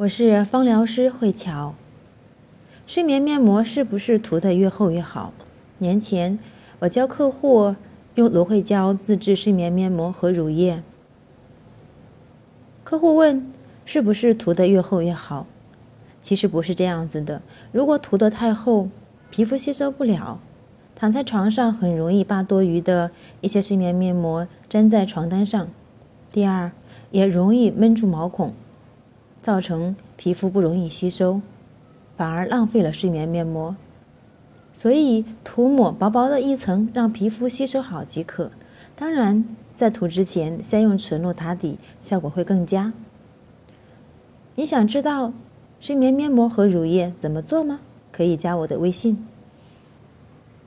我是芳疗师慧乔。睡眠面膜是不是涂得越厚越好？年前我教客户用芦荟胶自制睡眠面膜和乳液，客户问是不是涂得越厚越好？其实不是这样子的。如果涂得太厚，皮肤吸收不了，躺在床上很容易把多余的一些睡眠面膜粘在床单上。第二，也容易闷住毛孔。造成皮肤不容易吸收，反而浪费了睡眠面膜。所以涂抹薄薄的一层，让皮肤吸收好即可。当然，在涂之前先用纯露打底，效果会更佳。你想知道睡眠面膜和乳液怎么做吗？可以加我的微信。